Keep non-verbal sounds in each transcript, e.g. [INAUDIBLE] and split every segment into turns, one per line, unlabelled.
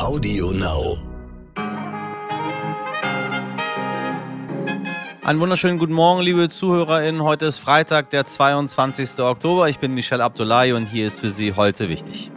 Audio Now.
Einen wunderschönen guten Morgen, liebe ZuhörerInnen. Heute ist Freitag, der 22. Oktober. Ich bin Michel Abdullahi und hier ist für Sie heute wichtig.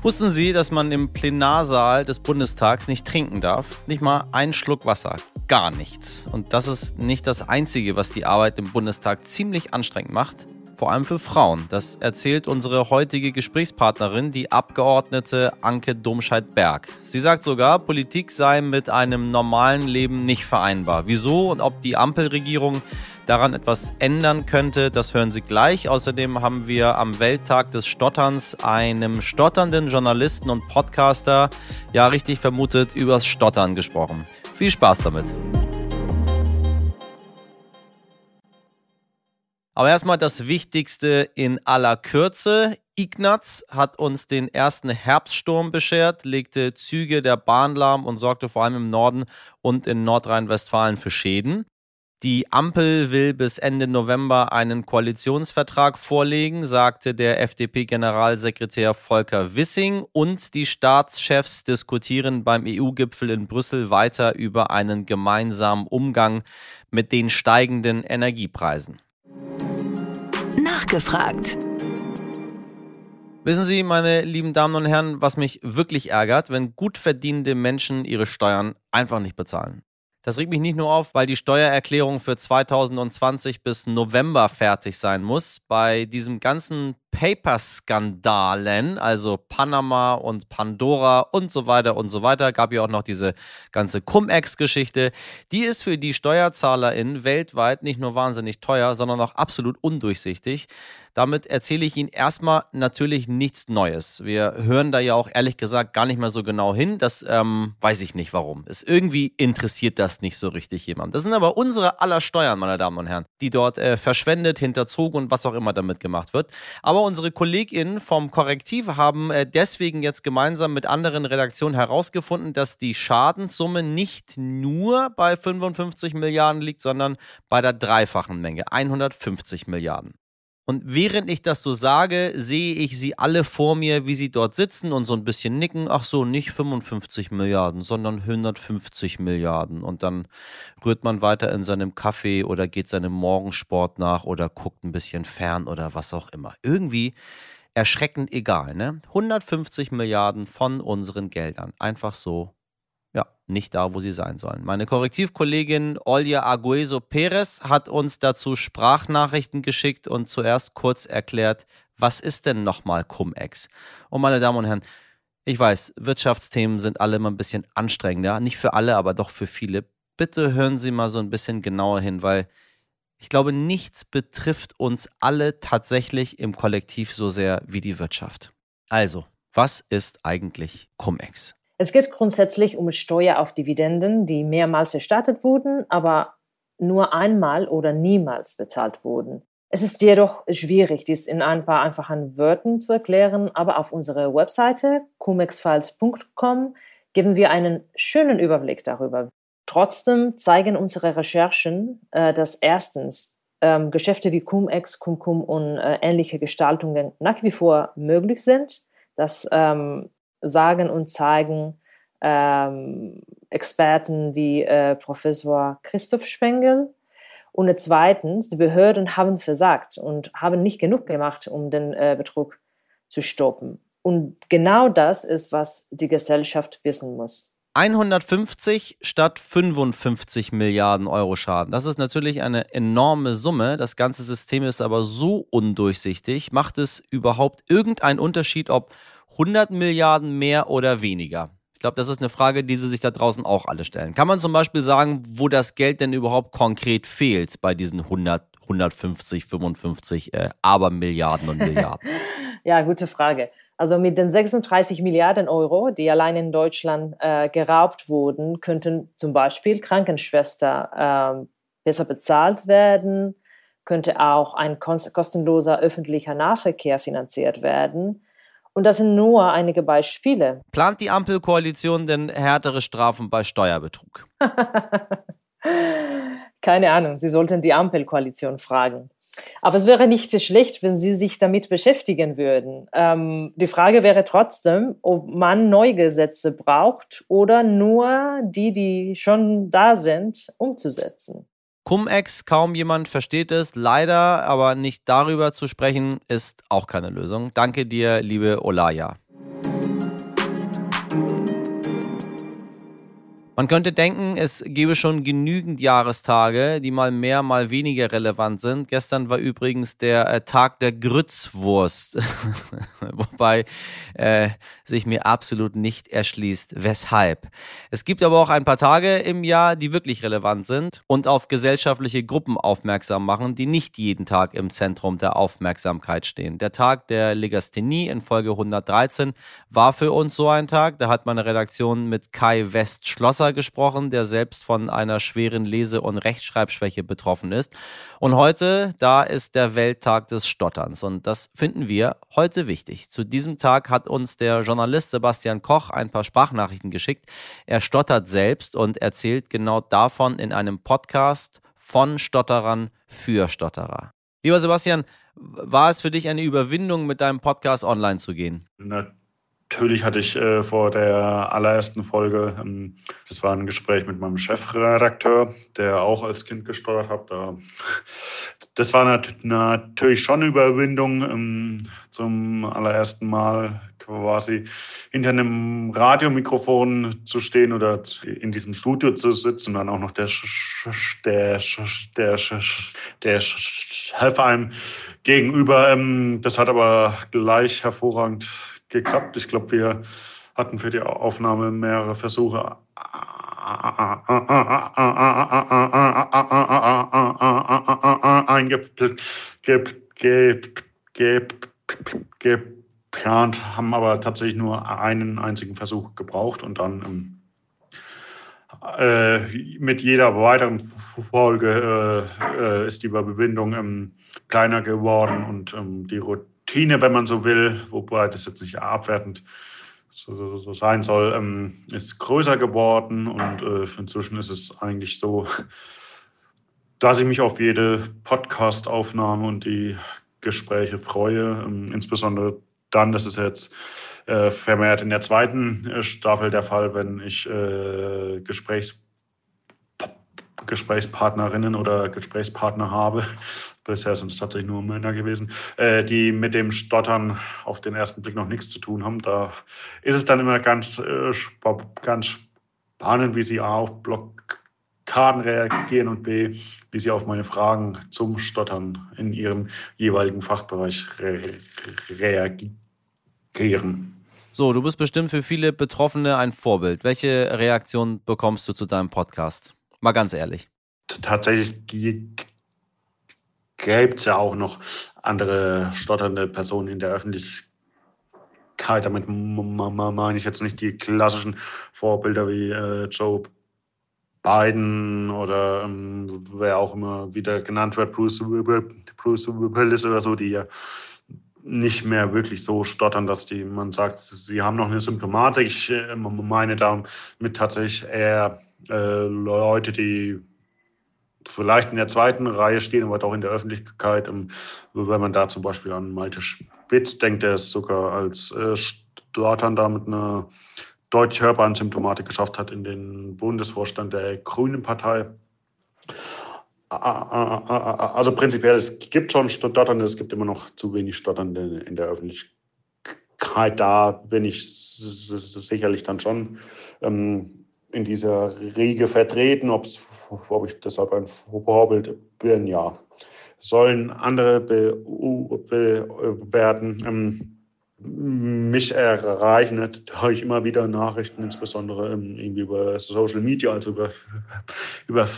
Wussten Sie, dass man im Plenarsaal des Bundestags nicht trinken darf? Nicht mal einen Schluck Wasser. Gar nichts. Und das ist nicht das Einzige, was die Arbeit im Bundestag ziemlich anstrengend macht. Vor allem für Frauen. Das erzählt unsere heutige Gesprächspartnerin, die Abgeordnete Anke Domscheit-Berg. Sie sagt sogar, Politik sei mit einem normalen Leben nicht vereinbar. Wieso und ob die Ampelregierung daran etwas ändern könnte, das hören Sie gleich. Außerdem haben wir am Welttag des Stotterns einem stotternden Journalisten und Podcaster, ja richtig vermutet, übers Stottern gesprochen. Viel Spaß damit. Aber erstmal das Wichtigste in aller Kürze. Ignaz hat uns den ersten Herbststurm beschert, legte Züge der Bahn lahm und sorgte vor allem im Norden und in Nordrhein-Westfalen für Schäden. Die Ampel will bis Ende November einen Koalitionsvertrag vorlegen, sagte der FDP-Generalsekretär Volker Wissing. Und die Staatschefs diskutieren beim EU-Gipfel in Brüssel weiter über einen gemeinsamen Umgang mit den steigenden Energiepreisen.
Nachgefragt.
Wissen Sie, meine lieben Damen und Herren, was mich wirklich ärgert, wenn gut verdienende Menschen ihre Steuern einfach nicht bezahlen. Das regt mich nicht nur auf, weil die Steuererklärung für 2020 bis November fertig sein muss. Bei diesem ganzen Paper-Skandalen, also Panama und Pandora und so weiter und so weiter, gab ja auch noch diese ganze Cum-Ex-Geschichte. Die ist für die SteuerzahlerInnen weltweit nicht nur wahnsinnig teuer, sondern auch absolut undurchsichtig. Damit erzähle ich Ihnen erstmal natürlich nichts Neues. Wir hören da ja auch ehrlich gesagt gar nicht mehr so genau hin. Das ähm, weiß ich nicht warum. Es irgendwie interessiert das nicht so richtig jemand. Das sind aber unsere aller Steuern, meine Damen und Herren, die dort äh, verschwendet, hinterzogen und was auch immer damit gemacht wird. Aber unsere KollegInnen vom Korrektiv haben äh, deswegen jetzt gemeinsam mit anderen Redaktionen herausgefunden, dass die Schadenssumme nicht nur bei 55 Milliarden liegt, sondern bei der dreifachen Menge, 150 Milliarden. Und während ich das so sage, sehe ich sie alle vor mir, wie sie dort sitzen und so ein bisschen nicken. Ach so, nicht 55 Milliarden, sondern 150 Milliarden. Und dann rührt man weiter in seinem Kaffee oder geht seinem Morgensport nach oder guckt ein bisschen fern oder was auch immer. Irgendwie erschreckend egal, ne? 150 Milliarden von unseren Geldern. Einfach so nicht da, wo sie sein sollen. Meine Korrektivkollegin Olja Argueso Perez hat uns dazu Sprachnachrichten geschickt und zuerst kurz erklärt, was ist denn nochmal Cum-Ex? Und meine Damen und Herren, ich weiß, Wirtschaftsthemen sind alle immer ein bisschen anstrengender. Nicht für alle, aber doch für viele. Bitte hören Sie mal so ein bisschen genauer hin, weil ich glaube, nichts betrifft uns alle tatsächlich im Kollektiv so sehr wie die Wirtschaft. Also, was ist eigentlich Cum-Ex?
Es geht grundsätzlich um Steuer auf Dividenden, die mehrmals erstattet wurden, aber nur einmal oder niemals bezahlt wurden. Es ist jedoch schwierig, dies in ein paar einfachen Wörtern zu erklären, aber auf unserer Webseite cumexfiles.com geben wir einen schönen Überblick darüber. Trotzdem zeigen unsere Recherchen, äh, dass erstens ähm, Geschäfte wie Cum-Ex, Cum-Cum und äh, ähnliche Gestaltungen nach wie vor möglich sind, dass ähm, sagen und zeigen ähm, Experten wie äh, Professor Christoph Spengel. Und zweitens, die Behörden haben versagt und haben nicht genug gemacht, um den äh, Betrug zu stoppen. Und genau das ist, was die Gesellschaft wissen muss.
150 statt 55 Milliarden Euro Schaden. Das ist natürlich eine enorme Summe. Das ganze System ist aber so undurchsichtig. Macht es überhaupt irgendeinen Unterschied, ob 100 Milliarden mehr oder weniger? Ich glaube, das ist eine Frage, die Sie sich da draußen auch alle stellen. Kann man zum Beispiel sagen, wo das Geld denn überhaupt konkret fehlt bei diesen 100, 150, 55 äh, Abermilliarden und Milliarden? [LAUGHS]
ja, gute Frage. Also mit den 36 Milliarden Euro, die allein in Deutschland äh, geraubt wurden, könnten zum Beispiel Krankenschwester äh, besser bezahlt werden, könnte auch ein kostenloser öffentlicher Nahverkehr finanziert werden und das sind nur einige Beispiele. [LAUGHS]
Plant die Ampelkoalition denn härtere Strafen bei Steuerbetrug?
Keine Ahnung, Sie sollten die Ampelkoalition fragen. Aber es wäre nicht schlecht, wenn Sie sich damit beschäftigen würden. Ähm, die Frage wäre trotzdem, ob man neue Gesetze braucht oder nur die, die schon da sind, umzusetzen.
Cum-Ex, kaum jemand versteht es. Leider, aber nicht darüber zu sprechen, ist auch keine Lösung. Danke dir, liebe Olaya. Man könnte denken, es gäbe schon genügend Jahrestage, die mal mehr, mal weniger relevant sind. Gestern war übrigens der äh, Tag der Grützwurst, [LAUGHS] wobei äh, sich mir absolut nicht erschließt, weshalb. Es gibt aber auch ein paar Tage im Jahr, die wirklich relevant sind und auf gesellschaftliche Gruppen aufmerksam machen, die nicht jeden Tag im Zentrum der Aufmerksamkeit stehen. Der Tag der Legasthenie in Folge 113 war für uns so ein Tag. Da hat meine Redaktion mit Kai West-Schlosser gesprochen, der selbst von einer schweren Lese- und Rechtschreibschwäche betroffen ist. Und heute, da ist der Welttag des Stotterns. Und das finden wir heute wichtig. Zu diesem Tag hat uns der Journalist Sebastian Koch ein paar Sprachnachrichten geschickt. Er stottert selbst und erzählt genau davon in einem Podcast von Stotterern für Stotterer. Lieber Sebastian, war es für dich eine Überwindung, mit deinem Podcast online zu gehen?
Na, Natürlich hatte ich äh, vor der allerersten Folge, ähm, das war ein Gespräch mit meinem Chefredakteur, der auch als Kind gestottert hat. Da, das war nat natürlich schon eine Überwindung, ähm, zum allerersten Mal quasi hinter einem Radiomikrofon zu stehen oder in diesem Studio zu sitzen dann auch noch der, der, der, der Chef einem gegenüber. Ähm, das hat aber gleich hervorragend geklappt. Ich glaube, wir hatten für die Aufnahme mehrere Versuche eingeplant, haben aber tatsächlich nur einen einzigen Versuch gebraucht und dann äh, mit jeder weiteren Folge äh, ist die Überwindung ähm, kleiner geworden und ähm, die Routine Routine, wenn man so will, wobei das jetzt nicht abwertend so, so, so sein soll, ähm, ist größer geworden und äh, inzwischen ist es eigentlich so, dass ich mich auf jede Podcast-Aufnahme und die Gespräche freue, ähm, insbesondere dann, das ist jetzt äh, vermehrt in der zweiten äh, Staffel der Fall, wenn ich äh, Gesprächs Gesprächspartnerinnen oder Gesprächspartner habe, [LAUGHS] bisher sind es tatsächlich nur Männer gewesen, äh, die mit dem Stottern auf den ersten Blick noch nichts zu tun haben. Da ist es dann immer ganz, äh, ganz spannend, wie sie A auf Blockaden reagieren und B, wie sie auf meine Fragen zum Stottern in ihrem jeweiligen Fachbereich re reagieren.
So, du bist bestimmt für viele Betroffene ein Vorbild. Welche Reaktion bekommst du zu deinem Podcast? Mal ganz ehrlich.
Tatsächlich gibt es ja auch noch andere stotternde Personen in der Öffentlichkeit. Damit meine ich jetzt nicht die klassischen Vorbilder wie äh, Joe Biden oder ähm, wer auch immer wieder genannt wird, Bruce, Bruce Willis oder so, die ja nicht mehr wirklich so stottern, dass die, man sagt, sie haben noch eine Symptomatik. Ich äh, meine damit tatsächlich eher äh, Leute, die vielleicht in der zweiten Reihe stehen, aber auch in der Öffentlichkeit. Ähm, wenn man da zum Beispiel an Malte Spitz denkt, der es sogar als äh, Stotternder mit einer deutlich hörbaren Symptomatik geschafft hat in den Bundesvorstand der Grünen Partei. Also prinzipiell, es gibt schon Stotternde, es gibt immer noch zu wenig Stotternde in der Öffentlichkeit. Da bin ich sicherlich dann schon ähm, in dieser Riege vertreten, ob ich deshalb ein Vorbild bin, ja. Sollen andere bewerten. Ähm, mich erreichen natürlich immer wieder Nachrichten, insbesondere ähm, irgendwie über Social Media, also über, über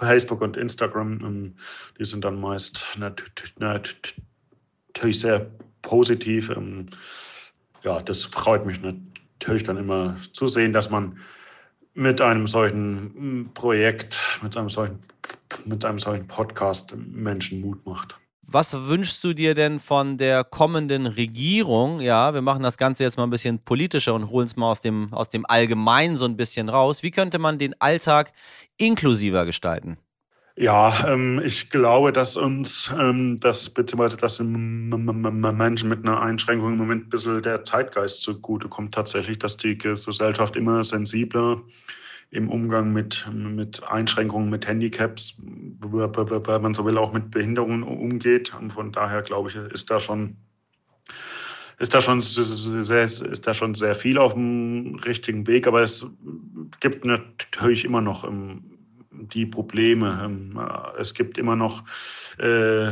Facebook und Instagram. Ähm, die sind dann meist natürlich sehr positiv. Ähm, ja, das freut mich natürlich dann immer zu sehen, dass man mit einem solchen hm, Projekt, mit einem solchen, mit einem solchen Podcast Menschen Mut macht.
Was wünschst du dir denn von der kommenden Regierung? Ja, wir machen das Ganze jetzt mal ein bisschen politischer und holen es mal aus dem, aus dem Allgemeinen so ein bisschen raus. Wie könnte man den Alltag inklusiver gestalten?
Ja, ähm, ich glaube, dass uns ähm, das, beziehungsweise dass Menschen mit einer Einschränkung im Moment ein bisschen der Zeitgeist zugute kommt, tatsächlich, dass die Gesellschaft immer sensibler im Umgang mit, mit Einschränkungen, mit Handicaps, wenn man so will, auch mit Behinderungen umgeht. Und von daher, glaube ich, ist da schon ist da schon sehr, ist da schon sehr viel auf dem richtigen Weg, aber es gibt natürlich immer noch ähm, die Probleme. Ähm, es gibt immer noch äh,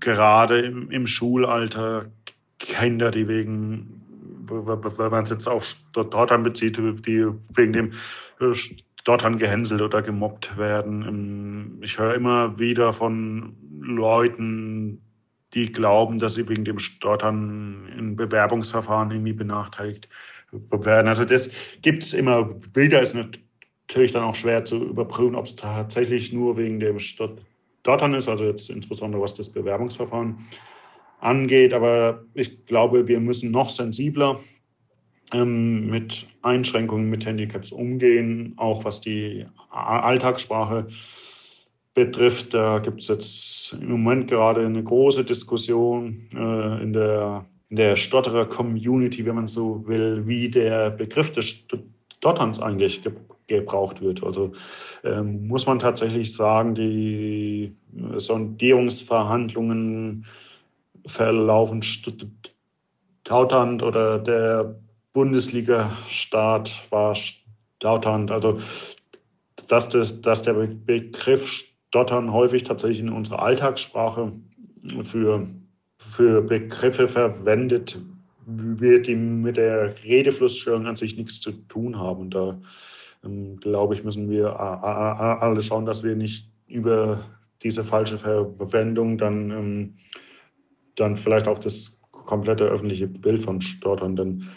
gerade im, im, Schulalter Kinder, die wegen, wenn man es jetzt auf Stottern bezieht, die wegen dem Stottern gehänselt oder gemobbt werden. Ähm, ich höre immer wieder von Leuten, die glauben, dass sie wegen dem Stottern in Bewerbungsverfahren irgendwie benachteiligt werden. Also das gibt es immer. Bilder ist natürlich dann auch schwer zu überprüfen, ob es tatsächlich nur wegen dem Stottern ist, also jetzt insbesondere was das Bewerbungsverfahren angeht. Aber ich glaube, wir müssen noch sensibler ähm, mit Einschränkungen, mit Handicaps umgehen, auch was die Alltagssprache betrifft. Da gibt es jetzt im Moment gerade eine große Diskussion äh, in der, in der Stotterer-Community, wenn man so will, wie der Begriff des Stotterns eigentlich ge gebraucht wird. Also ähm, muss man tatsächlich sagen, die Sondierungsverhandlungen verlaufen stotternd oder der Bundesliga-Start war stotternd. Also dass, das, dass der Begriff Stottern häufig tatsächlich in unserer Alltagssprache für, für Begriffe verwendet wird, die mit der Redeflussstörung an sich nichts zu tun haben. Da, glaube ich, müssen wir alle schauen, dass wir nicht über diese falsche Verwendung dann, ähm, dann vielleicht auch das komplette öffentliche Bild von Stotternden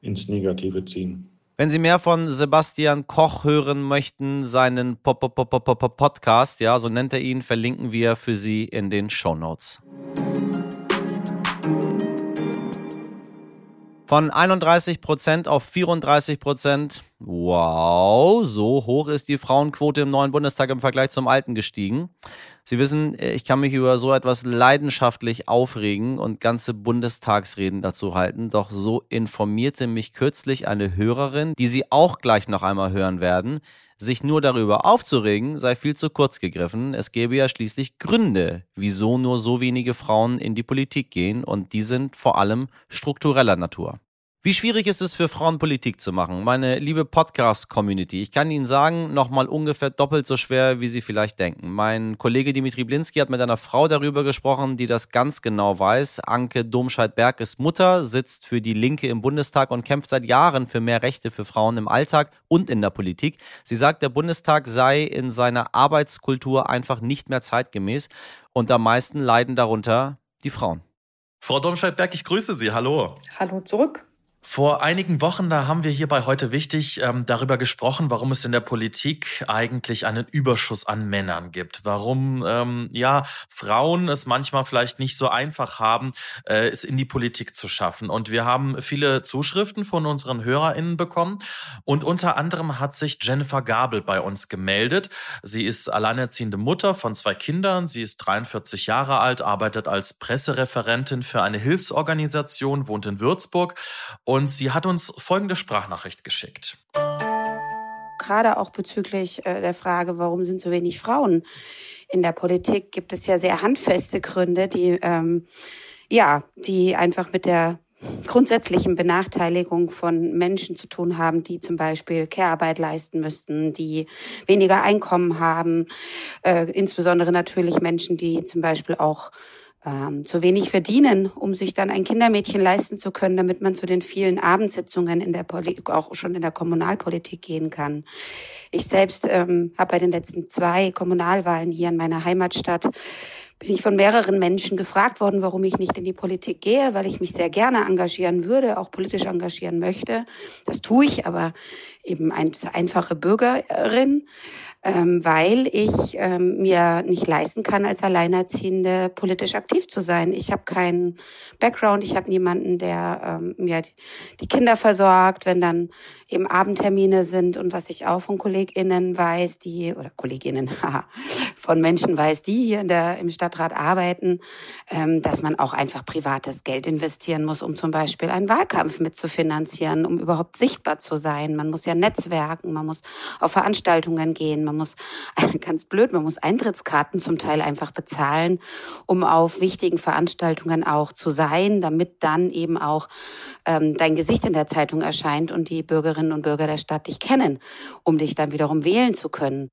ins Negative ziehen.
Wenn Sie mehr von Sebastian Koch hören möchten, seinen Pop -Pop -Pop Podcast, ja, so nennt er ihn, verlinken wir für Sie in den Show Notes. Von 31% auf 34% Wow, so hoch ist die Frauenquote im neuen Bundestag im Vergleich zum alten gestiegen. Sie wissen, ich kann mich über so etwas leidenschaftlich aufregen und ganze Bundestagsreden dazu halten. Doch so informierte mich kürzlich eine Hörerin, die Sie auch gleich noch einmal hören werden. Sich nur darüber aufzuregen, sei viel zu kurz gegriffen. Es gäbe ja schließlich Gründe, wieso nur so wenige Frauen in die Politik gehen und die sind vor allem struktureller Natur. Wie schwierig ist es für Frauen Politik zu machen? Meine liebe Podcast-Community, ich kann Ihnen sagen, nochmal ungefähr doppelt so schwer, wie Sie vielleicht denken. Mein Kollege Dimitri Blinski hat mit einer Frau darüber gesprochen, die das ganz genau weiß. Anke Domscheit-Berg ist Mutter, sitzt für die Linke im Bundestag und kämpft seit Jahren für mehr Rechte für Frauen im Alltag und in der Politik. Sie sagt, der Bundestag sei in seiner Arbeitskultur einfach nicht mehr zeitgemäß und am meisten leiden darunter die Frauen.
Frau Domscheit-Berg, ich grüße Sie. Hallo.
Hallo zurück.
Vor einigen Wochen, da haben wir hier bei heute wichtig ähm, darüber gesprochen, warum es in der Politik eigentlich einen Überschuss an Männern gibt. Warum ähm, ja Frauen es manchmal vielleicht nicht so einfach haben, äh, es in die Politik zu schaffen. Und wir haben viele Zuschriften von unseren HörerInnen bekommen. Und unter anderem hat sich Jennifer Gabel bei uns gemeldet. Sie ist alleinerziehende Mutter von zwei Kindern. Sie ist 43 Jahre alt, arbeitet als Pressereferentin für eine Hilfsorganisation, wohnt in Würzburg. Sie hat uns folgende Sprachnachricht geschickt.
Gerade auch bezüglich äh, der Frage, warum sind so wenig Frauen in der Politik, gibt es ja sehr handfeste Gründe, die ähm, ja, die einfach mit der grundsätzlichen Benachteiligung von Menschen zu tun haben, die zum Beispiel Care-Arbeit leisten müssten, die weniger Einkommen haben, äh, insbesondere natürlich Menschen, die zum Beispiel auch ähm, zu wenig verdienen, um sich dann ein Kindermädchen leisten zu können, damit man zu den vielen Abendsitzungen in der Politik, auch schon in der Kommunalpolitik gehen kann. Ich selbst ähm, habe bei den letzten zwei Kommunalwahlen hier in meiner Heimatstadt bin ich von mehreren Menschen gefragt worden, warum ich nicht in die Politik gehe, weil ich mich sehr gerne engagieren würde, auch politisch engagieren möchte. Das tue ich, aber eben als einfache Bürgerin. Ähm, weil ich ähm, mir nicht leisten kann, als Alleinerziehende politisch aktiv zu sein. Ich habe keinen Background, ich habe niemanden, der ähm, mir die Kinder versorgt, wenn dann eben Abendtermine sind und was ich auch von KollegInnen weiß, die, oder KollegInnen, [LAUGHS] von Menschen weiß, die hier in der, im Stadtrat arbeiten, ähm, dass man auch einfach privates Geld investieren muss, um zum Beispiel einen Wahlkampf mitzufinanzieren, um überhaupt sichtbar zu sein. Man muss ja netzwerken, man muss auf Veranstaltungen gehen, man muss, [LAUGHS] ganz blöd, man muss Eintrittskarten zum Teil einfach bezahlen, um auf wichtigen Veranstaltungen auch zu sein, damit dann eben auch ähm, dein Gesicht in der Zeitung erscheint und die Bürgerinnen und Bürger der Stadt dich kennen, um dich dann wiederum wählen zu können.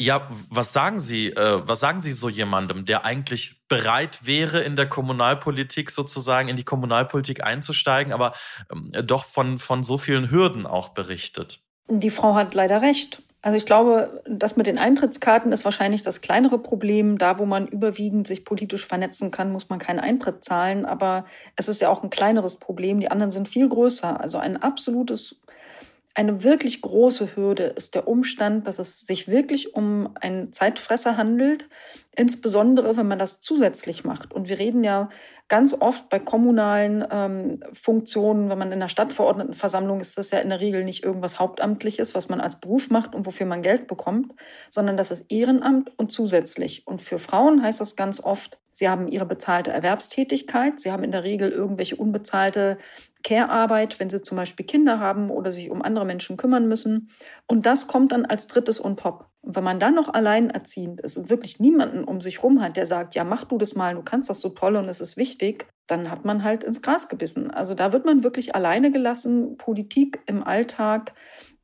Ja, was sagen Sie, äh, was sagen Sie so jemandem, der eigentlich bereit wäre, in der Kommunalpolitik sozusagen in die Kommunalpolitik einzusteigen, aber ähm, doch von, von so vielen Hürden auch berichtet?
Die Frau hat leider recht. Also ich glaube, das mit den Eintrittskarten ist wahrscheinlich das kleinere Problem. Da, wo man überwiegend sich politisch vernetzen kann, muss man keinen Eintritt zahlen. Aber es ist ja auch ein kleineres Problem. Die anderen sind viel größer. Also ein absolutes eine wirklich große Hürde ist der Umstand, dass es sich wirklich um einen Zeitfresser handelt, insbesondere wenn man das zusätzlich macht. Und wir reden ja ganz oft bei kommunalen ähm, Funktionen, wenn man in der Stadtverordnetenversammlung ist, das ja in der Regel nicht irgendwas Hauptamtliches, was man als Beruf macht und wofür man Geld bekommt, sondern das ist Ehrenamt und zusätzlich. Und für Frauen heißt das ganz oft, sie haben ihre bezahlte Erwerbstätigkeit, sie haben in der Regel irgendwelche unbezahlte Care-Arbeit, wenn sie zum Beispiel Kinder haben oder sich um andere Menschen kümmern müssen. Und das kommt dann als drittes on top. Und wenn man dann noch alleinerziehend ist und wirklich niemanden um sich rum hat, der sagt, ja, mach du das mal, du kannst das so toll und es ist wichtig, dann hat man halt ins Gras gebissen. Also da wird man wirklich alleine gelassen. Politik im Alltag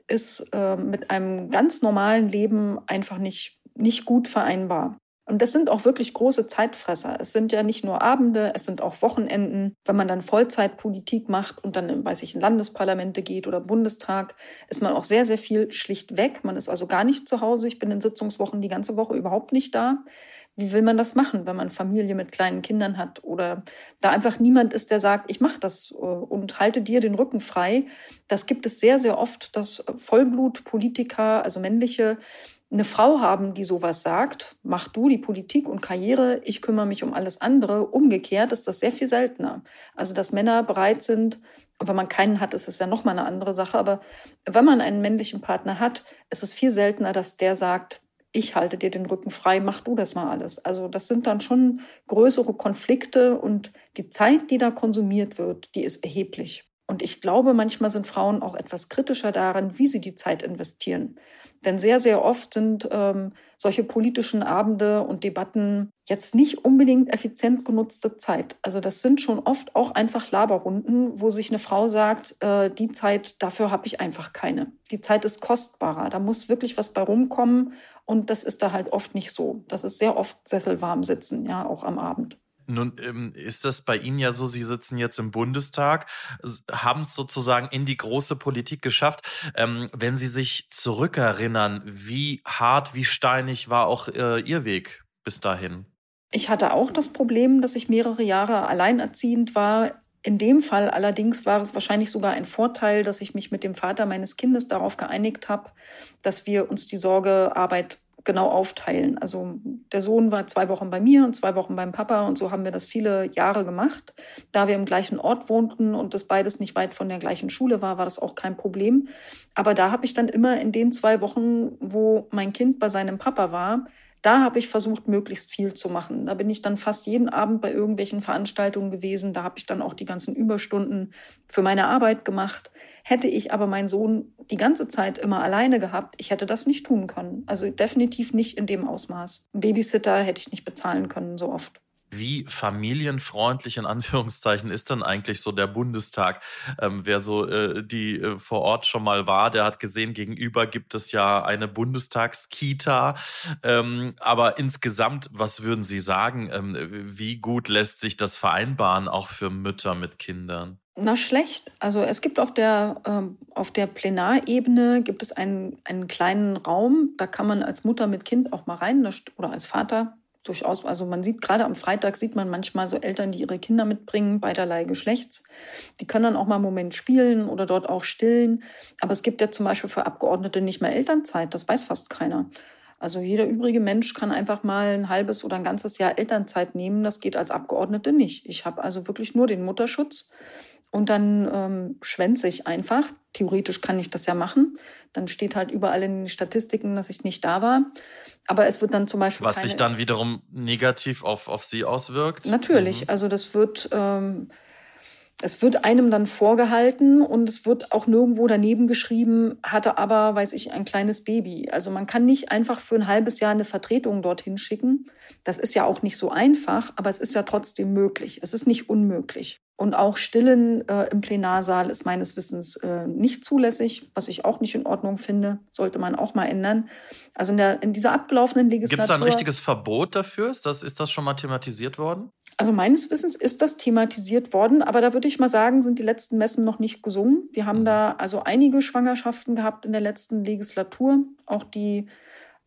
ist äh, mit einem ganz normalen Leben einfach nicht, nicht gut vereinbar. Und das sind auch wirklich große Zeitfresser. Es sind ja nicht nur Abende, es sind auch Wochenenden. Wenn man dann Vollzeitpolitik macht und dann, weiß ich, in Landesparlamente geht oder Bundestag, ist man auch sehr, sehr viel schlicht weg. Man ist also gar nicht zu Hause. Ich bin in Sitzungswochen die ganze Woche überhaupt nicht da. Wie will man das machen, wenn man Familie mit kleinen Kindern hat oder da einfach niemand ist, der sagt, ich mache das äh, und halte dir den Rücken frei? Das gibt es sehr, sehr oft, dass Vollblutpolitiker, also männliche, eine Frau haben, die sowas sagt, mach du die Politik und Karriere, ich kümmere mich um alles andere. Umgekehrt ist das sehr viel seltener. Also, dass Männer bereit sind, und wenn man keinen hat, ist es ja nochmal eine andere Sache, aber wenn man einen männlichen Partner hat, ist es viel seltener, dass der sagt, ich halte dir den Rücken frei, mach du das mal alles. Also das sind dann schon größere Konflikte und die Zeit, die da konsumiert wird, die ist erheblich. Und ich glaube, manchmal sind Frauen auch etwas kritischer daran, wie sie die Zeit investieren. Denn sehr, sehr oft sind ähm, solche politischen Abende und Debatten jetzt nicht unbedingt effizient genutzte Zeit. Also das sind schon oft auch einfach Laberrunden, wo sich eine Frau sagt, äh, die Zeit, dafür habe ich einfach keine. Die Zeit ist kostbarer, da muss wirklich was bei rumkommen und das ist da halt oft nicht so. Das ist sehr oft sesselwarm sitzen, ja, auch am Abend.
Nun ähm, ist das bei Ihnen ja so, Sie sitzen jetzt im Bundestag, haben es sozusagen in die große Politik geschafft. Ähm, wenn Sie sich zurückerinnern, wie hart, wie steinig war auch äh, Ihr Weg bis dahin?
Ich hatte auch das Problem, dass ich mehrere Jahre alleinerziehend war. In dem Fall allerdings war es wahrscheinlich sogar ein Vorteil, dass ich mich mit dem Vater meines Kindes darauf geeinigt habe, dass wir uns die Sorgearbeit genau aufteilen. Also der Sohn war zwei Wochen bei mir und zwei Wochen beim Papa und so haben wir das viele Jahre gemacht. Da wir im gleichen Ort wohnten und das beides nicht weit von der gleichen Schule war, war das auch kein Problem. Aber da habe ich dann immer in den zwei Wochen, wo mein Kind bei seinem Papa war, da habe ich versucht, möglichst viel zu machen. Da bin ich dann fast jeden Abend bei irgendwelchen Veranstaltungen gewesen. Da habe ich dann auch die ganzen Überstunden für meine Arbeit gemacht. Hätte ich aber meinen Sohn die ganze Zeit immer alleine gehabt, ich hätte das nicht tun können. Also definitiv nicht in dem Ausmaß. Ein Babysitter hätte ich nicht bezahlen können so oft.
Wie familienfreundlich in Anführungszeichen ist dann eigentlich so der Bundestag? Ähm, wer so äh, die äh, vor Ort schon mal war, der hat gesehen, gegenüber gibt es ja eine Bundestagskita. Ähm, aber insgesamt, was würden Sie sagen? Ähm, wie gut lässt sich das vereinbaren, auch für Mütter mit Kindern?
Na schlecht. Also es gibt auf der, ähm, auf der Plenarebene gibt es einen, einen kleinen Raum, da kann man als Mutter mit Kind auch mal rein oder als Vater durchaus, also man sieht gerade am Freitag sieht man manchmal so Eltern, die ihre Kinder mitbringen, beiderlei Geschlechts. Die können dann auch mal einen Moment spielen oder dort auch stillen. Aber es gibt ja zum Beispiel für Abgeordnete nicht mehr Elternzeit, das weiß fast keiner. Also jeder übrige Mensch kann einfach mal ein halbes oder ein ganzes Jahr Elternzeit nehmen. Das geht als Abgeordnete nicht. Ich habe also wirklich nur den Mutterschutz und dann ähm, schwänze ich einfach. Theoretisch kann ich das ja machen. Dann steht halt überall in den Statistiken, dass ich nicht da war. Aber es wird dann zum Beispiel.
Was sich dann wiederum negativ auf, auf Sie auswirkt?
Natürlich. Mhm. Also das wird. Ähm, es wird einem dann vorgehalten und es wird auch nirgendwo daneben geschrieben, hatte aber, weiß ich, ein kleines Baby. Also man kann nicht einfach für ein halbes Jahr eine Vertretung dorthin schicken. Das ist ja auch nicht so einfach, aber es ist ja trotzdem möglich. Es ist nicht unmöglich. Und auch Stillen äh, im Plenarsaal ist meines Wissens äh, nicht zulässig, was ich auch nicht in Ordnung finde. Sollte man auch mal ändern. Also in, der, in dieser abgelaufenen Legislatur.
Gibt es ein richtiges Verbot dafür? Ist das, ist das schon mal thematisiert worden?
Also meines Wissens ist das thematisiert worden, aber da würde ich mal sagen, sind die letzten Messen noch nicht gesungen. Wir haben mhm. da also einige Schwangerschaften gehabt in der letzten Legislatur. Auch die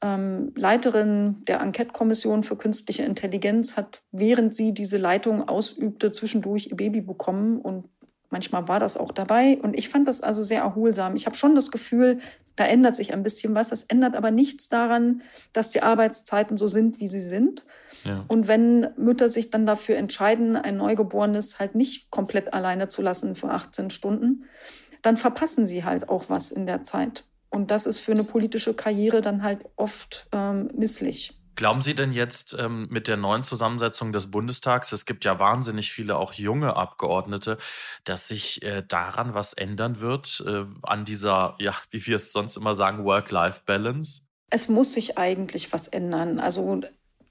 ähm, Leiterin der Enquete-Kommission für künstliche Intelligenz hat, während sie diese Leitung ausübte, zwischendurch ihr Baby bekommen und manchmal war das auch dabei. Und ich fand das also sehr erholsam. Ich habe schon das Gefühl, da ändert sich ein bisschen was. Das ändert aber nichts daran, dass die Arbeitszeiten so sind, wie sie sind. Ja. Und wenn Mütter sich dann dafür entscheiden, ein Neugeborenes halt nicht komplett alleine zu lassen für 18 Stunden, dann verpassen sie halt auch was in der Zeit. Und das ist für eine politische Karriere dann halt oft ähm, misslich.
Glauben Sie denn jetzt ähm, mit der neuen Zusammensetzung des Bundestags, es gibt ja wahnsinnig viele auch junge Abgeordnete, dass sich äh, daran was ändern wird, äh, an dieser, ja, wie wir es sonst immer sagen, Work-Life-Balance?
Es muss sich eigentlich was ändern. Also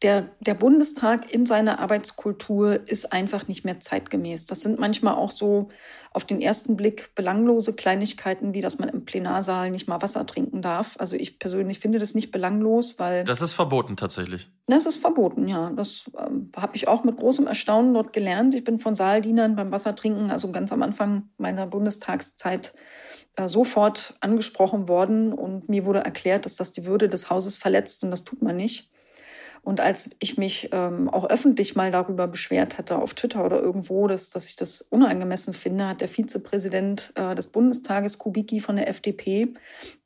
der, der Bundestag in seiner Arbeitskultur ist einfach nicht mehr zeitgemäß. Das sind manchmal auch so auf den ersten Blick belanglose Kleinigkeiten, wie dass man im Plenarsaal nicht mal Wasser trinken darf. Also ich persönlich finde das nicht belanglos, weil.
Das ist verboten tatsächlich.
Das ist verboten, ja. Das ähm, habe ich auch mit großem Erstaunen dort gelernt. Ich bin von Saaldienern beim Wassertrinken, also ganz am Anfang meiner Bundestagszeit, äh, sofort angesprochen worden und mir wurde erklärt, dass das die Würde des Hauses verletzt und das tut man nicht. Und als ich mich ähm, auch öffentlich mal darüber beschwert hatte auf Twitter oder irgendwo, dass, dass ich das unangemessen finde, hat der Vizepräsident äh, des Bundestages Kubicki von der FDP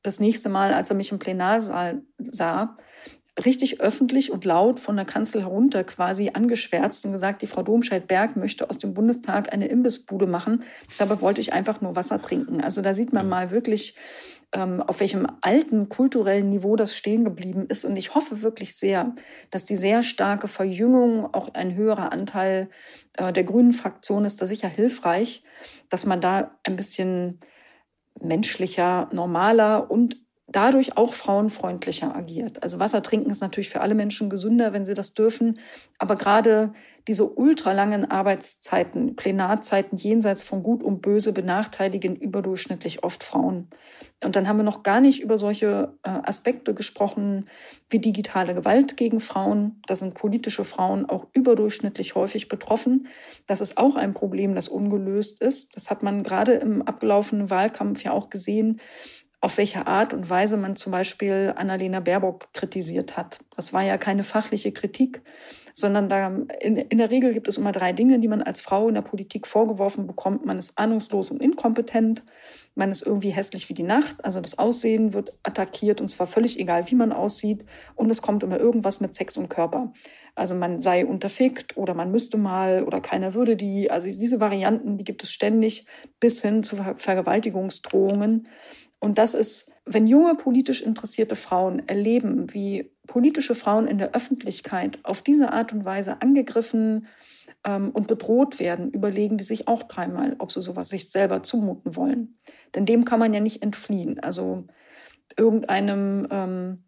das nächste Mal, als er mich im Plenarsaal sah, richtig öffentlich und laut von der Kanzel herunter quasi angeschwärzt und gesagt, die Frau Domscheit-Berg möchte aus dem Bundestag eine Imbissbude machen. Dabei wollte ich einfach nur Wasser trinken. Also da sieht man mal wirklich, auf welchem alten kulturellen Niveau das stehen geblieben ist. Und ich hoffe wirklich sehr, dass die sehr starke Verjüngung, auch ein höherer Anteil äh, der grünen Fraktion ist da sicher hilfreich, dass man da ein bisschen menschlicher, normaler und dadurch auch frauenfreundlicher agiert. Also Wasser trinken ist natürlich für alle Menschen gesünder, wenn sie das dürfen. Aber gerade diese ultralangen Arbeitszeiten, Plenarzeiten jenseits von Gut und Böse benachteiligen überdurchschnittlich oft Frauen. Und dann haben wir noch gar nicht über solche äh, Aspekte gesprochen wie digitale Gewalt gegen Frauen. Da sind politische Frauen auch überdurchschnittlich häufig betroffen. Das ist auch ein Problem, das ungelöst ist. Das hat man gerade im abgelaufenen Wahlkampf ja auch gesehen auf welche Art und Weise man zum Beispiel Annalena Baerbock kritisiert hat. Das war ja keine fachliche Kritik, sondern da in, in der Regel gibt es immer drei Dinge, die man als Frau in der Politik vorgeworfen bekommt. Man ist ahnungslos und inkompetent, man ist irgendwie hässlich wie die Nacht, also das Aussehen wird attackiert und zwar völlig egal, wie man aussieht und es kommt immer irgendwas mit Sex und Körper. Also man sei unterfickt oder man müsste mal oder keiner würde die. Also diese Varianten, die gibt es ständig bis hin zu Vergewaltigungsdrohungen. Und das ist, wenn junge politisch interessierte Frauen erleben, wie politische Frauen in der Öffentlichkeit auf diese Art und Weise angegriffen ähm, und bedroht werden, überlegen die sich auch dreimal, ob sie sowas sich selber zumuten wollen. Denn dem kann man ja nicht entfliehen. Also irgendeinem, ähm,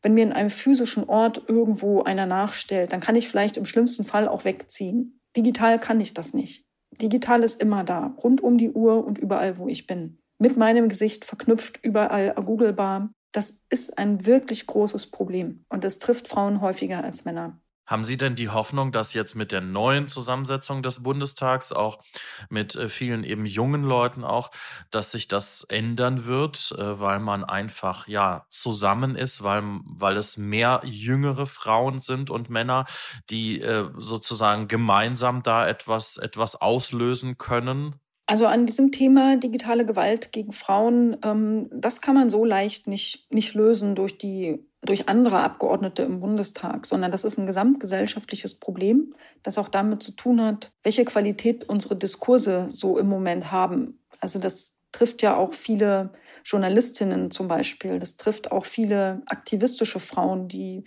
wenn mir in einem physischen Ort irgendwo einer nachstellt, dann kann ich vielleicht im schlimmsten Fall auch wegziehen. Digital kann ich das nicht. Digital ist immer da, rund um die Uhr und überall, wo ich bin mit meinem Gesicht verknüpft, überall googelbar. Das ist ein wirklich großes Problem und es trifft Frauen häufiger als Männer.
Haben Sie denn die Hoffnung, dass jetzt mit der neuen Zusammensetzung des Bundestags, auch mit äh, vielen eben jungen Leuten auch, dass sich das ändern wird, äh, weil man einfach ja zusammen ist, weil, weil es mehr jüngere Frauen sind und Männer, die äh, sozusagen gemeinsam da etwas, etwas auslösen können?
Also an diesem Thema digitale Gewalt gegen Frauen, ähm, das kann man so leicht nicht, nicht lösen durch die durch andere Abgeordnete im Bundestag, sondern das ist ein gesamtgesellschaftliches Problem, das auch damit zu tun hat, welche Qualität unsere Diskurse so im Moment haben. Also das trifft ja auch viele Journalistinnen zum Beispiel. Das trifft auch viele aktivistische Frauen, die,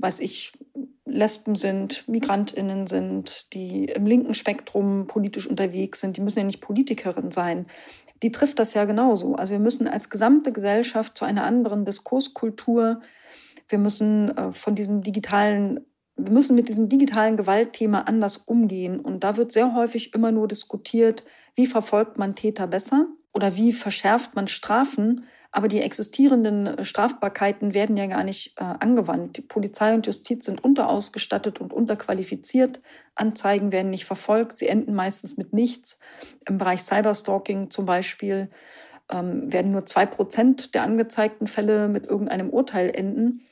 weiß ich, Lesben sind, Migrantinnen sind, die im linken Spektrum politisch unterwegs sind. Die müssen ja nicht Politikerin sein. Die trifft das ja genauso. Also wir müssen als gesamte Gesellschaft zu einer anderen Diskurskultur, wir müssen äh, von diesem digitalen wir müssen mit diesem digitalen Gewaltthema anders umgehen. Und da wird sehr häufig immer nur diskutiert, wie verfolgt man Täter besser oder wie verschärft man Strafen. Aber die existierenden äh, Strafbarkeiten werden ja gar nicht äh, angewandt. Die Polizei und Justiz sind unterausgestattet und unterqualifiziert. Anzeigen werden nicht verfolgt. Sie enden meistens mit nichts. Im Bereich Cyberstalking zum Beispiel ähm, werden nur zwei Prozent der angezeigten Fälle mit irgendeinem Urteil enden.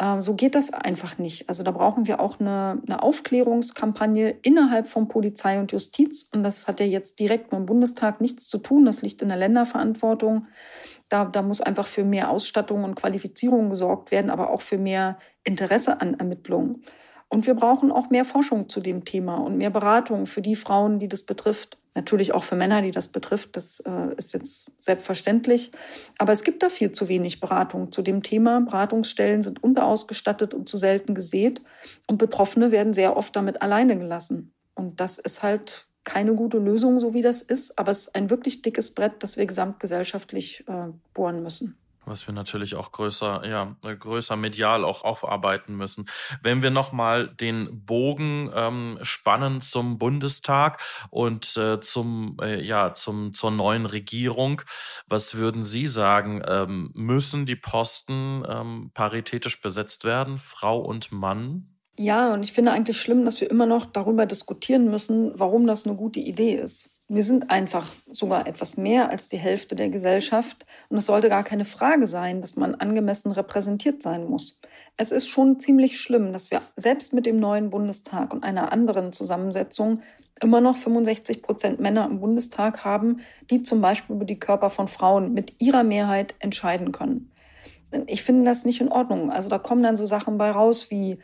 Ähm, so geht das einfach nicht. Also da brauchen wir auch eine, eine, Aufklärungskampagne innerhalb von Polizei und Justiz. Und das hat ja jetzt direkt dem Bundestag nichts zu tun. Das liegt in der Länderverantwortung. Da, da muss einfach für mehr Ausstattung und Qualifizierung gesorgt werden, aber auch für mehr Interesse an Ermittlungen. Und wir brauchen auch mehr Forschung zu dem Thema und mehr Beratung für die Frauen, die das betrifft. Natürlich auch für Männer, die das betrifft. Das äh, ist jetzt selbstverständlich. Aber es gibt da viel zu wenig Beratung zu dem Thema. Beratungsstellen sind unterausgestattet und zu selten gesät. Und Betroffene werden sehr oft damit alleine gelassen. Und das ist halt keine gute Lösung, so wie das ist. Aber es ist ein wirklich dickes Brett, das wir gesamtgesellschaftlich äh, bohren müssen
was wir natürlich auch größer, ja, größer medial auch aufarbeiten müssen. Wenn wir nochmal den Bogen ähm, spannen zum Bundestag und äh, zum, äh, ja, zum, zur neuen Regierung, was würden Sie sagen? Ähm, müssen die Posten ähm, paritätisch besetzt werden, Frau und Mann?
Ja, und ich finde eigentlich schlimm, dass wir immer noch darüber diskutieren müssen, warum das eine gute Idee ist. Wir sind einfach sogar etwas mehr als die Hälfte der Gesellschaft und es sollte gar keine Frage sein, dass man angemessen repräsentiert sein muss. Es ist schon ziemlich schlimm, dass wir selbst mit dem neuen Bundestag und einer anderen Zusammensetzung immer noch 65 Prozent Männer im Bundestag haben, die zum Beispiel über die Körper von Frauen mit ihrer Mehrheit entscheiden können. Ich finde das nicht in Ordnung. Also da kommen dann so Sachen bei raus wie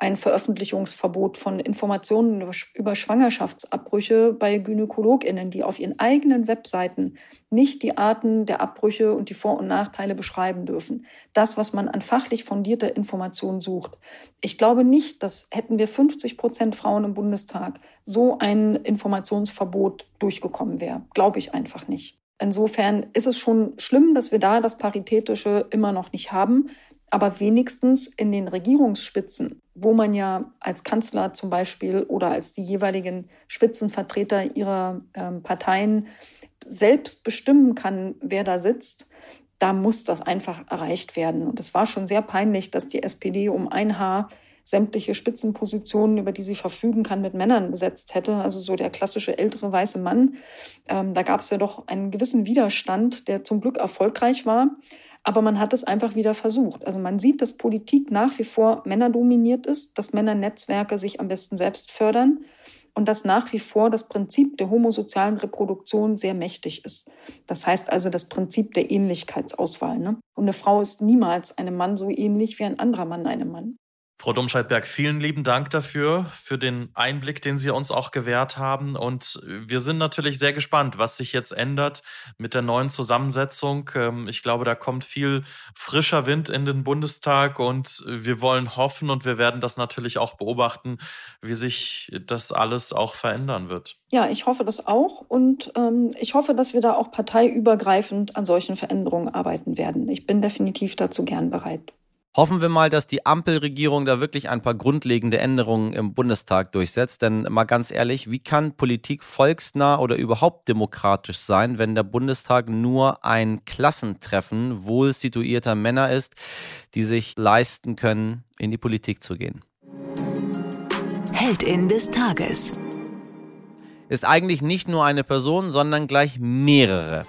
ein Veröffentlichungsverbot von Informationen über Schwangerschaftsabbrüche bei Gynäkologinnen, die auf ihren eigenen Webseiten nicht die Arten der Abbrüche und die Vor- und Nachteile beschreiben dürfen. Das, was man an fachlich fundierter Information sucht. Ich glaube nicht, dass hätten wir 50 Prozent Frauen im Bundestag so ein Informationsverbot durchgekommen wäre. Glaube ich einfach nicht. Insofern ist es schon schlimm, dass wir da das Paritätische immer noch nicht haben. Aber wenigstens in den Regierungsspitzen, wo man ja als Kanzler zum Beispiel oder als die jeweiligen Spitzenvertreter ihrer ähm, Parteien selbst bestimmen kann, wer da sitzt, da muss das einfach erreicht werden. Und es war schon sehr peinlich, dass die SPD um ein Haar sämtliche Spitzenpositionen, über die sie verfügen kann, mit Männern besetzt hätte. Also so der klassische ältere weiße Mann. Ähm, da gab es ja doch einen gewissen Widerstand, der zum Glück erfolgreich war. Aber man hat es einfach wieder versucht. Also man sieht, dass Politik nach wie vor männerdominiert ist, dass Männernetzwerke sich am besten selbst fördern und dass nach wie vor das Prinzip der homosozialen Reproduktion sehr mächtig ist. Das heißt also das Prinzip der Ähnlichkeitsauswahl. Ne? Und eine Frau ist niemals einem Mann so ähnlich wie ein anderer Mann einem Mann.
Frau Domscheidberg, vielen lieben Dank dafür, für den Einblick, den Sie uns auch gewährt haben. Und wir sind natürlich sehr gespannt, was sich jetzt ändert mit der neuen Zusammensetzung. Ähm, ich glaube, da kommt viel frischer Wind in den Bundestag und wir wollen hoffen und wir werden das natürlich auch beobachten, wie sich das alles auch verändern wird.
Ja, ich hoffe das auch und ähm, ich hoffe, dass wir da auch parteiübergreifend an solchen Veränderungen arbeiten werden. Ich bin definitiv dazu gern bereit.
Hoffen wir mal, dass die Ampelregierung da wirklich ein paar grundlegende Änderungen im Bundestag durchsetzt. Denn mal ganz ehrlich, wie kann Politik volksnah oder überhaupt demokratisch sein, wenn der Bundestag nur ein Klassentreffen wohl situierter Männer ist, die sich leisten können, in die Politik zu gehen?
Heldin des Tages
ist eigentlich nicht nur eine Person, sondern gleich mehrere.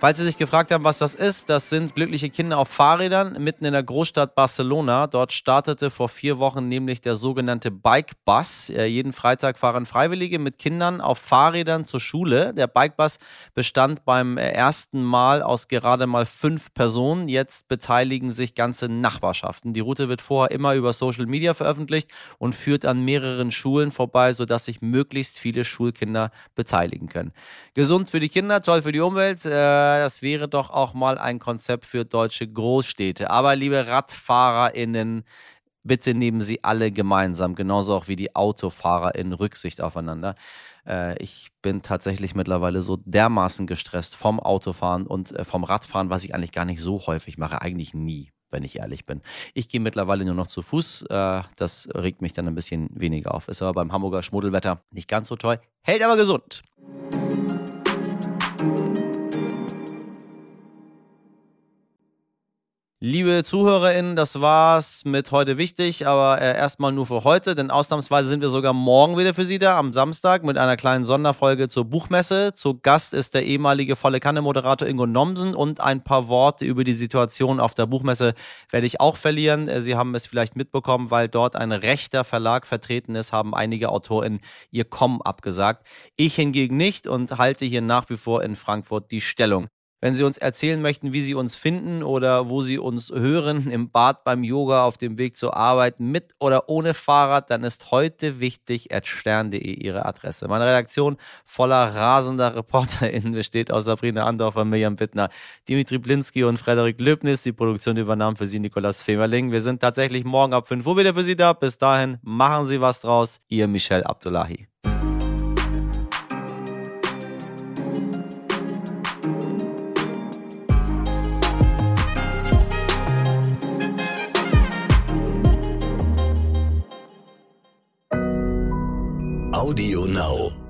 Falls Sie sich gefragt haben, was das ist, das sind glückliche Kinder auf Fahrrädern mitten in der Großstadt Barcelona. Dort startete vor vier Wochen nämlich der sogenannte Bike Bus. Äh, jeden Freitag fahren Freiwillige mit Kindern auf Fahrrädern zur Schule. Der Bike Bus bestand beim äh, ersten Mal aus gerade mal fünf Personen. Jetzt beteiligen sich ganze Nachbarschaften. Die Route wird vorher immer über Social Media veröffentlicht und führt an mehreren Schulen vorbei, sodass sich möglichst viele Schulkinder beteiligen können. Gesund für die Kinder, toll für die Umwelt. Äh, das wäre doch auch mal ein Konzept für deutsche Großstädte. Aber liebe RadfahrerInnen, bitte nehmen Sie alle gemeinsam, genauso auch wie die AutofahrerInnen, Rücksicht aufeinander. Äh, ich bin tatsächlich mittlerweile so dermaßen gestresst vom Autofahren und äh, vom Radfahren, was ich eigentlich gar nicht so häufig mache, eigentlich nie wenn ich ehrlich bin. Ich gehe mittlerweile nur noch zu Fuß. Äh, das regt mich dann ein bisschen weniger auf. Ist aber beim Hamburger Schmuddelwetter nicht ganz so toll. Hält aber gesund. Liebe ZuhörerInnen, das war's mit heute wichtig, aber äh, erstmal nur für heute, denn ausnahmsweise sind wir sogar morgen wieder für Sie da, am Samstag, mit einer kleinen Sonderfolge zur Buchmesse. Zu Gast ist der ehemalige Volle Kanne-Moderator Ingo Nomsen und ein paar Worte über die Situation auf der Buchmesse werde ich auch verlieren. Äh, Sie haben es vielleicht mitbekommen, weil dort ein rechter Verlag vertreten ist, haben einige AutorInnen ihr Kommen abgesagt. Ich hingegen nicht und halte hier nach wie vor in Frankfurt die Stellung. Wenn Sie uns erzählen möchten, wie Sie uns finden oder wo Sie uns hören, im Bad, beim Yoga, auf dem Weg zur Arbeit, mit oder ohne Fahrrad, dann ist heute wichtig stern.de Ihre Adresse. Meine Redaktion voller rasender ReporterInnen [LAUGHS] besteht aus Sabrina Andorfer, Mirjam Bittner, Dimitri Blinski und Frederik Löbnis. Die Produktion übernahm für Sie Nikolas Femerling. Wir sind tatsächlich morgen ab 5 Uhr wieder für Sie da. Bis dahin, machen Sie was draus. Ihr Michel Abdullahi.
Now.